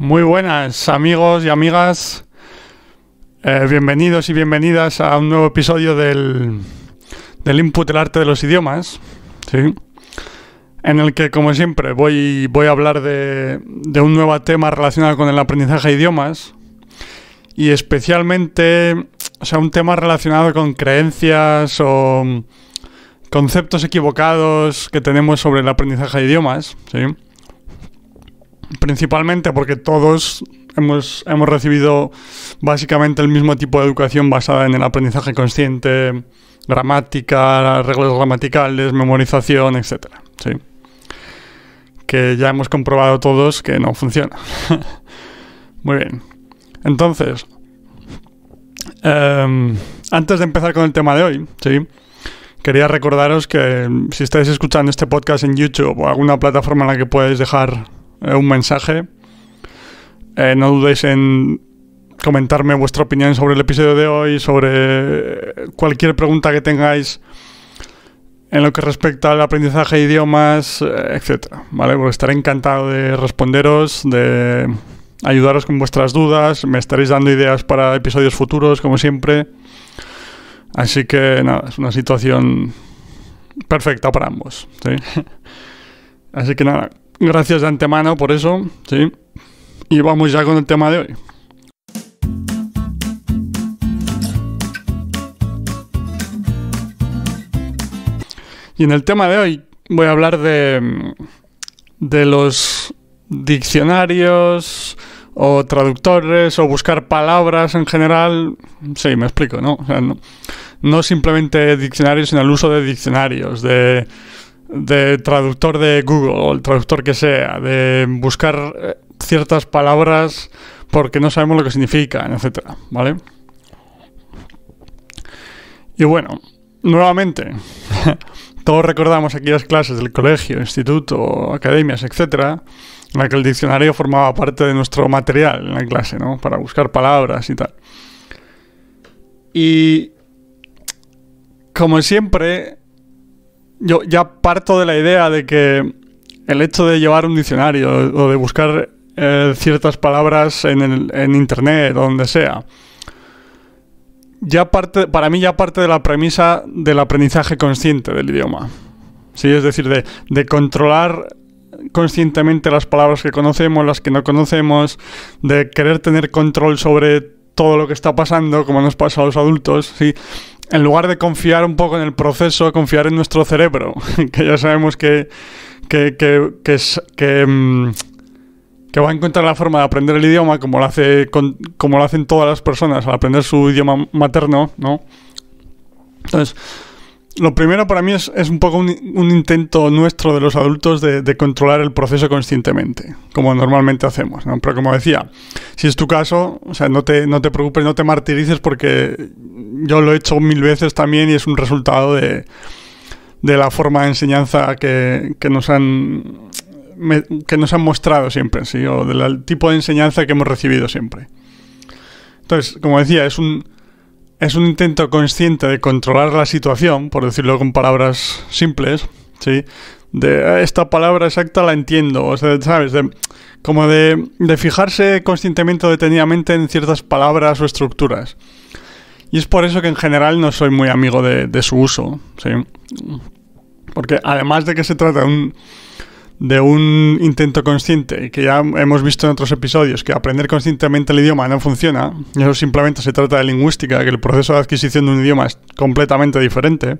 Muy buenas amigos y amigas, Eh, bienvenidos y bienvenidas a un nuevo episodio del, del Input el arte de los idiomas, ¿sí? en el que como siempre voy, voy a hablar de, de un nuevo tema relacionado con el aprendizaje de idiomas y especialmente o sea, un tema relacionado con creencias o conceptos equivocados que tenemos sobre el aprendizaje de idiomas, ¿sí? Principalmente porque todos hemos, hemos recibido básicamente el mismo tipo de educación basada en el aprendizaje consciente, gramática, reglas gramaticales, memorización, etc. ¿sí? Que ya hemos comprobado todos que no funciona. Muy bien. Entonces, eh, antes de empezar con el tema de hoy, ¿sí? quería recordaros que si estáis escuchando este podcast en YouTube o alguna plataforma en la que podéis dejar eh, un mensaje, eh, no dudéis en comentarme vuestra opinión sobre el episodio de hoy, sobre cualquier pregunta que tengáis en lo que respecta al aprendizaje de idiomas, eh, etcétera, ¿vale? Porque estaré encantado de responderos, de ayudaros con vuestras dudas, me estaréis dando ideas para episodios futuros, como siempre. Así que nada, es una situación perfecta para ambos, ¿sí? Así que nada, gracias de antemano por eso, ¿sí? Y vamos ya con el tema de hoy. Y en el tema de hoy voy a hablar de, de los diccionarios o traductores o buscar palabras en general. Sí, me explico, ¿no? O sea, no, no simplemente diccionarios, sino el uso de diccionarios, de, de traductor de Google o el traductor que sea, de buscar eh, ciertas palabras porque no sabemos lo que significan, etcétera, ¿vale? Y bueno, nuevamente, todos recordamos aquellas clases del colegio, instituto, academias, etcétera, en la que el diccionario formaba parte de nuestro material en la clase, ¿no? Para buscar palabras y tal. Y como siempre, yo ya parto de la idea de que el hecho de llevar un diccionario o de buscar eh, ciertas palabras en, el, en internet o donde sea, ya parte, para mí ya parte de la premisa del aprendizaje consciente del idioma. Sí, es decir, de, de controlar conscientemente las palabras que conocemos, las que no conocemos, de querer tener control sobre todo lo que está pasando, como nos pasa a los adultos, ¿sí? En lugar de confiar un poco en el proceso, confiar en nuestro cerebro, que ya sabemos que, que, que, mm, que, va a encontrar la forma de aprender el idioma como lo, hace como lo hacen todas las personas al aprender su idioma materno, ¿no? Entonces, lo primero para mí es, un poco un, un, intento nuestro de los adultos de, controlar el proceso conscientemente, como normalmente hacemos. ¿no? Pero como decía, si es tu caso, o sea, no te, no te preocupes, no te martirices porque yo lo he hecho mil veces también y es un resultado de, de la forma de enseñanza que, que nos han que nos han mostrado siempre, ¿sí? o del tipo de enseñanza que hemos recibido siempre. Entonces, como decía, es un, es un intento consciente de controlar la situación, por decirlo con palabras simples, ¿sí? De esta palabra exacta la entiendo, o sea, ¿sabes? De, como de, de fijarse conscientemente o detenidamente en ciertas palabras o estructuras. Y es por eso que en general no soy muy amigo de, de su uso, ¿sí? Porque además de que se trata de un, de un intento consciente, que ya hemos visto en otros episodios, que aprender conscientemente el idioma no funciona, y eso simplemente se trata de lingüística, que el proceso de adquisición de un idioma es completamente diferente.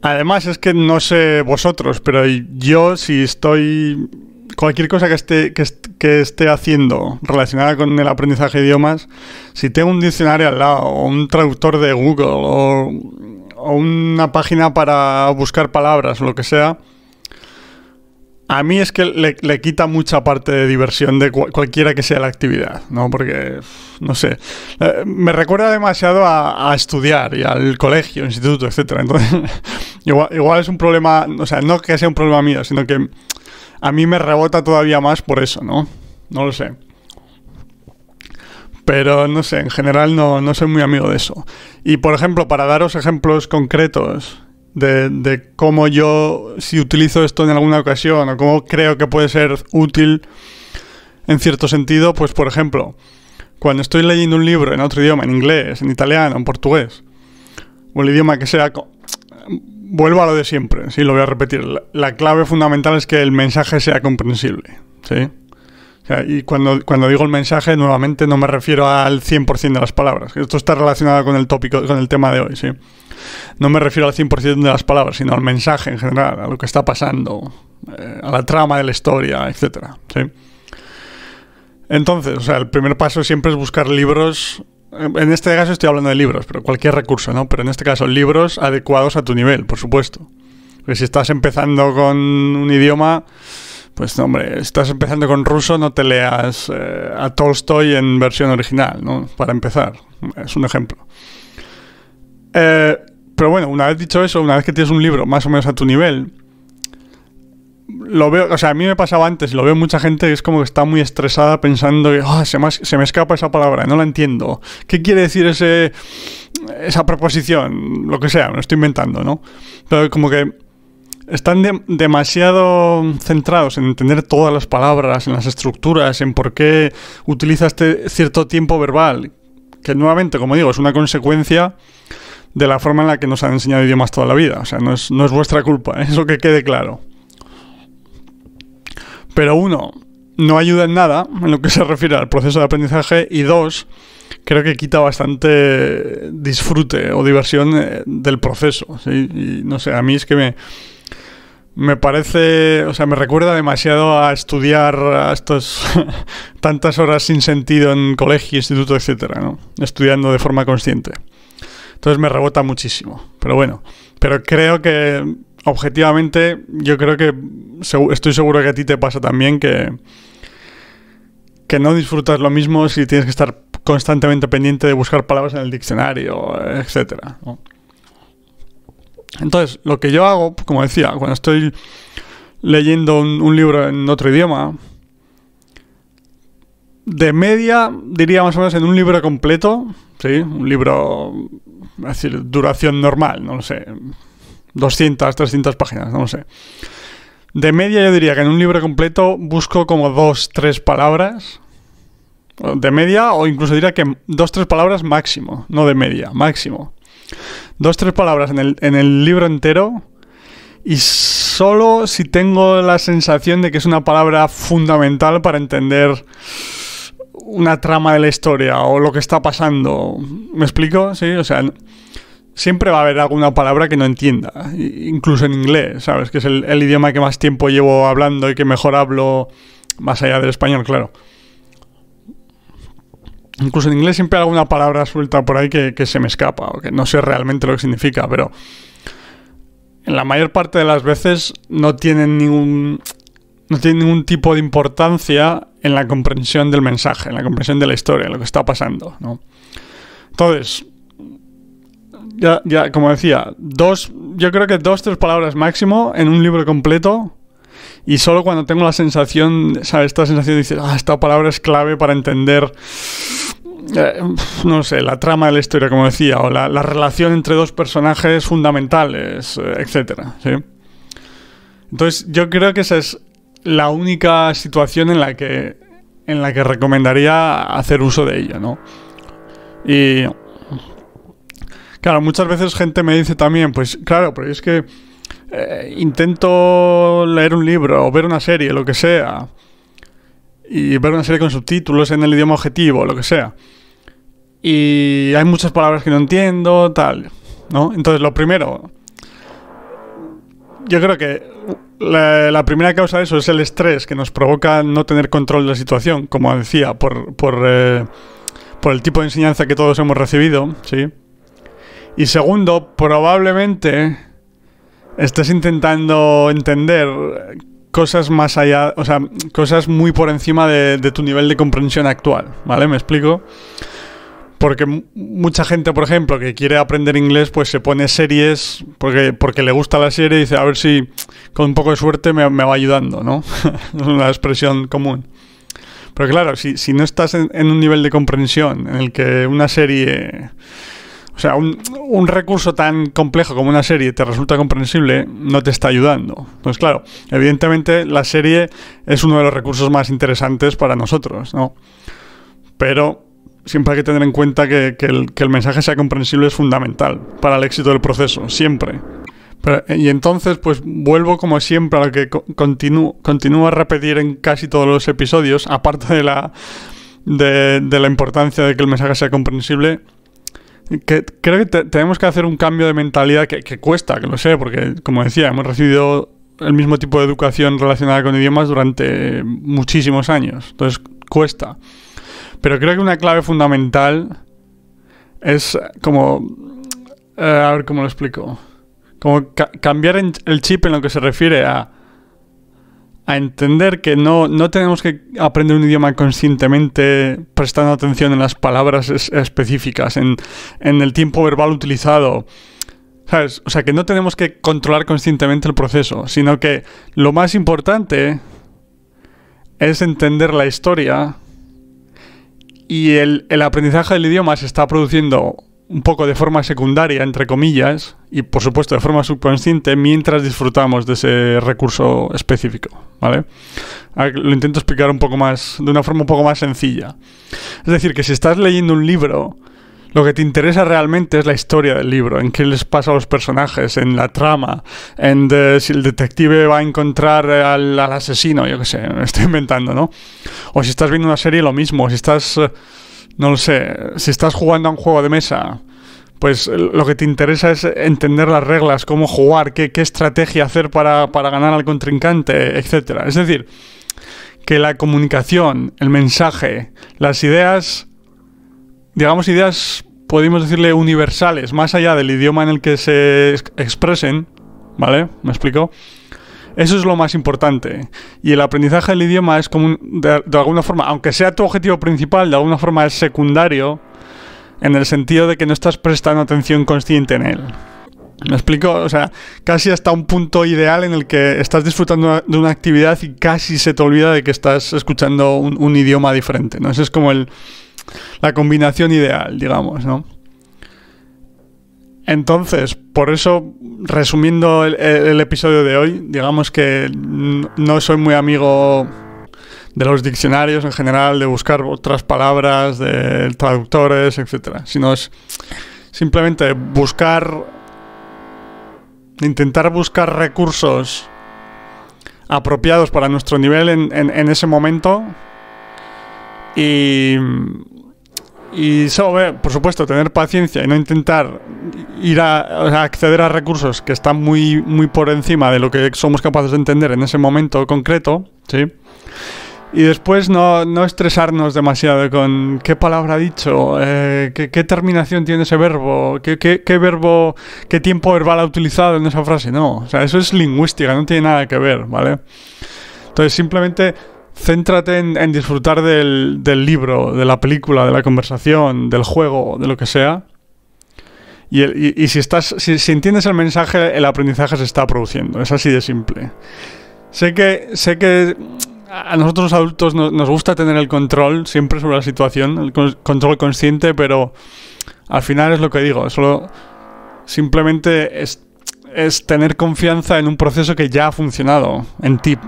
Además es que no sé vosotros, pero yo si estoy... Cualquier cosa que esté, que, que esté haciendo relacionada con el aprendizaje de idiomas, si tengo un diccionario al lado, o un traductor de Google, o, o una página para buscar palabras, o lo que sea, a mí es que le, le, quita mucha parte de diversión de cu cualquiera que sea la actividad, ¿no? Porque, no sé, eh, me recuerda demasiado a, a, estudiar y al colegio, instituto, etcétera. Entonces, igual, igual, es un problema, o sea, no que sea un problema mío, sino que a mí me rebota todavía más por eso, ¿no? No lo sé. Pero no sé, en general no, no soy muy amigo de eso. Y por ejemplo, para daros ejemplos concretos de, de, cómo yo, si utilizo esto en alguna ocasión o cómo creo que puede ser útil, en cierto sentido, pues por ejemplo, cuando estoy leyendo un libro en otro idioma, en inglés, en italiano, en portugués, o el idioma que sea, vuelvo a lo de siempre, sí, lo voy a repetir. La, clave fundamental es que el mensaje sea comprensible, ¿sí? y cuando, cuando digo el mensaje, nuevamente no me refiero al 100% de las palabras. Esto está relacionado con el tópico, con el tema de hoy, ¿sí? No me refiero al 100% de las palabras, sino al mensaje en general, a lo que está pasando, eh, a la trama de la historia, etcétera, ¿sí? Entonces, o sea, el primer paso siempre es buscar libros. En este caso estoy hablando de libros, pero cualquier recurso, ¿no? Pero en este caso, libros adecuados a tu nivel, por supuesto. Si estás empezando con un idioma, pues hombre, estás empezando con ruso, no te leas eh, a Tolstoy en versión original, ¿no? Para empezar. Es un ejemplo. Eh, pero bueno, una vez dicho eso, una vez que tienes un libro más o menos a tu nivel, lo veo, o sea, a mí me pasaba antes, lo veo mucha gente que es como que está muy estresada pensando que ah, se, me, escapa esa palabra, no la entiendo. ¿Qué quiere decir ese esa preposición? Lo que sea, me lo estoy inventando, ¿no? Pero como que están demasiado centrados en entender todas las palabras, en las estructuras, en por qué utiliza este cierto tiempo verbal, que nuevamente, como digo, es una consecuencia de la forma en la que nos han enseñado idiomas toda la vida. O sea, no es, no es vuestra culpa, ¿eh? eso que quede claro. Pero uno, no ayuda en nada en lo que se refiere al proceso de aprendizaje y dos, creo que quita bastante disfrute o diversión eh, del proceso. Y no sé, a mí es que me, me parece, o sea, me recuerda demasiado a estudiar a tantas horas sin sentido en colegio, instituto, etcétera, ¿no? Estudiando de forma consciente. Entonces me rebota muchísimo. Pero bueno, pero creo que objetivamente, yo creo que estoy seguro que a ti te pasa también que, que no disfrutas lo mismo si tienes que estar constantemente pendiente de buscar palabras en el diccionario, etcétera. Entonces, lo que yo hago, como decía, cuando estoy leyendo un, libro en otro idioma, de media, diría más o menos en un libro completo, Un libro, es decir, duración normal, no lo sé, 200, 300 páginas, no lo sé. De media yo diría que en un libro completo busco como dos, tres palabras. De media o incluso diría que dos, tres palabras máximo, no de media, máximo. Dos, tres palabras en el, en el libro entero y solo si tengo la sensación de que es una palabra fundamental para entender una trama de la historia o lo que está pasando. ¿Me explico? Sí, o sea, siempre va a haber alguna palabra que no entienda, incluso en inglés, ¿sabes? Que es el, idioma que más tiempo llevo hablando y que mejor hablo más allá del español, claro. Incluso en inglés siempre hay alguna palabra suelta por ahí que, se me escapa o que no sé realmente lo que significa, pero en la mayor parte de las veces no tienen ningún no tiene ningún tipo de importancia en la comprensión del mensaje, en la comprensión de la historia, lo que está pasando, ¿no? Entonces, ya, ya, como decía, dos, yo creo que dos, tres palabras máximo en un libro completo. Y solo cuando tengo la sensación, ¿sabes? Esta sensación de decir, ah, esta palabra es clave para entender, eh, no sé, la trama de la historia, como decía, o la, relación entre dos personajes fundamentales, eh, etcétera, ¿sí? Entonces, yo creo que esa es la única situación en la que, en la que recomendaría hacer uso de ella, ¿no? Y Claro, muchas veces gente me dice también, pues claro, pero es que eh, intento leer un libro o ver una serie, lo que sea, y ver una serie con subtítulos en el idioma objetivo, lo que sea. Y hay muchas palabras que no entiendo, tal, ¿no? Entonces, lo primero, yo creo que la, primera causa de eso es el estrés que nos provoca no tener control de la situación, como decía, por, por, eh, por el tipo de enseñanza que todos hemos recibido, ¿sí? Y segundo, probablemente estés intentando entender cosas más allá, o sea, cosas muy por encima de, tu nivel de comprensión actual, ¿vale? ¿Me explico? Porque mucha gente, por ejemplo, que quiere aprender inglés, pues se pone series porque, porque le gusta la serie y dice, a ver si con un poco de suerte me, va ayudando, ¿no? es una expresión común. Pero claro, si, si no estás en un nivel de comprensión en el que una serie O sea, un, recurso tan complejo como una serie te resulta comprensible, no te está ayudando. Entonces, claro, evidentemente la serie es uno de los recursos más interesantes para nosotros, ¿no? Pero siempre hay que tener en cuenta que, el, mensaje sea comprensible es fundamental para el éxito del proceso, siempre. y entonces, pues vuelvo como siempre a lo que continúo, a repetir en casi todos los episodios, aparte de la, de la importancia de que el mensaje sea comprensible, que creo que tenemos que hacer un cambio de mentalidad que, cuesta, que lo sé, porque como decía, hemos recibido el mismo tipo de educación relacionada con idiomas durante muchísimos años. Entonces cuesta. Pero creo que una clave fundamental es como... Eh, a ver cómo lo explico. Como cambiar el chip en lo que se refiere a a entender que no, no tenemos que aprender un idioma conscientemente prestando atención en las palabras específicas, en, en, el tiempo verbal utilizado. ¿Sabes? O sea, que no tenemos que controlar conscientemente el proceso, sino que lo más importante es entender la historia y el, el aprendizaje del idioma se está produciendo un poco de forma secundaria, entre comillas, y por supuesto de forma subconsciente, mientras disfrutamos de ese recurso específico, ¿vale? Lo intento explicar un poco más, de una forma un poco más sencilla. Es decir, que si estás leyendo un libro, lo que te interesa realmente es la historia del libro, en qué les pasa a los personajes, en la trama, en si el detective va a encontrar al, asesino, yo qué sé, me estoy inventando, ¿no? O si estás viendo una serie, lo mismo, si estás no lo sé, si estás jugando a un juego de mesa, pues lo que te interesa es entender las reglas, cómo jugar, qué, estrategia hacer para, ganar al contrincante, etc. Es decir, que la comunicación, el mensaje, las ideas, digamos ideas, podemos decirle universales, más allá del idioma en el que se expresen, ¿vale? ¿Me explico? Eso es lo más importante. Y el aprendizaje del idioma es como, de, alguna forma, aunque sea tu objetivo principal, de alguna forma es secundario, en el sentido de que no estás prestando atención consciente en él. ¿Me explico? O sea, casi hasta un punto ideal en el que estás disfrutando de una actividad y casi se te olvida de que estás escuchando un, un idioma diferente, ¿no? Esa es como el, la combinación ideal, digamos, ¿no? Entonces, por eso, resumiendo el, episodio de hoy, digamos que no soy muy amigo de los diccionarios en general, de buscar otras palabras, de traductores, etcétera, sino es simplemente buscar, intentar buscar recursos apropiados para nuestro nivel en, en ese momento y y solo, por supuesto, tener paciencia y no intentar ir a, acceder a recursos que están muy, muy por encima de lo que somos capaces de entender en ese momento concreto, ¿sí? Y después no, no estresarnos demasiado con qué palabra ha dicho, eh, qué, terminación tiene ese verbo, qué, qué, verbo, qué tiempo verbal ha utilizado en esa frase. No, o sea, eso es lingüística, no tiene nada que ver, ¿vale? Entonces simplemente céntrate en, disfrutar del, libro, de la película, de la conversación, del juego, de lo que sea. Y, si, estás, si, entiendes el mensaje, el aprendizaje se está produciendo. Es así de simple. Sé que, sé que a nosotros los adultos nos gusta tener el control siempre sobre la situación, el control consciente, pero al final es lo que digo. Solo simplemente es es tener confianza en un proceso que ya ha funcionado en ti,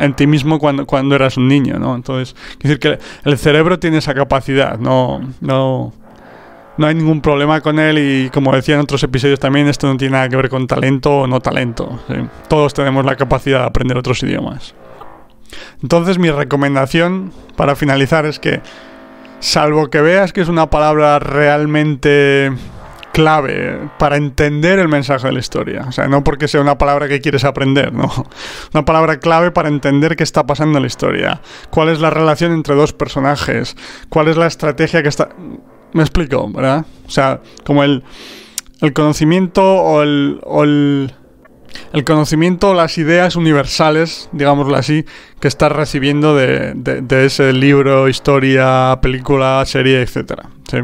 en ti mismo cuando, cuando eras un niño, ¿no? Entonces, decir que el cerebro tiene esa capacidad, no, no, no hay ningún problema con él y como decía en otros episodios también, esto no tiene nada que ver con talento o no talento. Todos tenemos la capacidad de aprender otros idiomas. Entonces mi recomendación para finalizar es que, salvo que veas que es una palabra realmente clave para entender el mensaje de la historia. O sea, no porque sea una palabra que quieres aprender, no. Una palabra clave para entender qué está pasando en la historia. ¿Cuál es la relación entre dos personajes? ¿Cuál es la estrategia que está... Me explico, ¿verdad? O sea, como el, el conocimiento o el, o el, conocimiento, las ideas universales, digámoslo así, que estás recibiendo de, de, de ese libro, historia, película, serie, etcétera. ¿sí?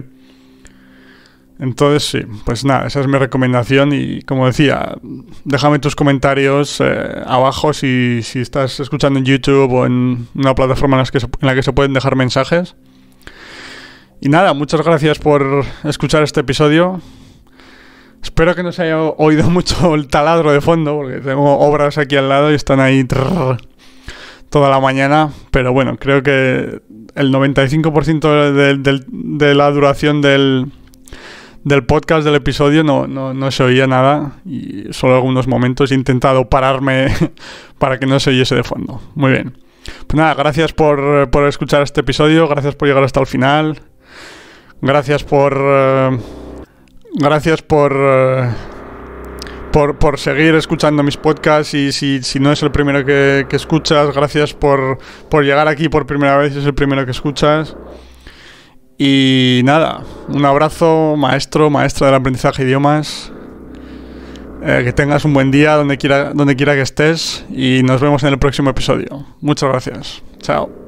Entonces, sí, pues nada, esa es mi recomendación y como decía, déjame tus comentarios eh, abajo si, si, estás escuchando en YouTube o en una plataforma en, que en la que se pueden dejar mensajes. Y nada, muchas gracias por escuchar este episodio. Espero que no se haya oído mucho el taladro de fondo, porque tengo obras aquí al lado y están ahí toda la mañana. Pero bueno, creo que el 95% de, de, la duración del, del podcast del episodio no, no, no, se oía nada y solo algunos momentos he intentado pararme para que no se oyese de fondo. Muy bien. Pues nada, gracias por, por escuchar este episodio, gracias por llegar hasta el final, gracias por... Uh, gracias por... Uh, por, por, seguir escuchando mis podcasts y si, si no es el primero que, que escuchas, gracias por, por, llegar aquí por primera vez, es el primero que escuchas. Y nada, un abrazo, maestro, maestra del aprendizaje de idiomas. Eh, que tengas un buen día donde quiera, donde quiera que estés y nos vemos en el próximo episodio. Muchas gracias. Chao.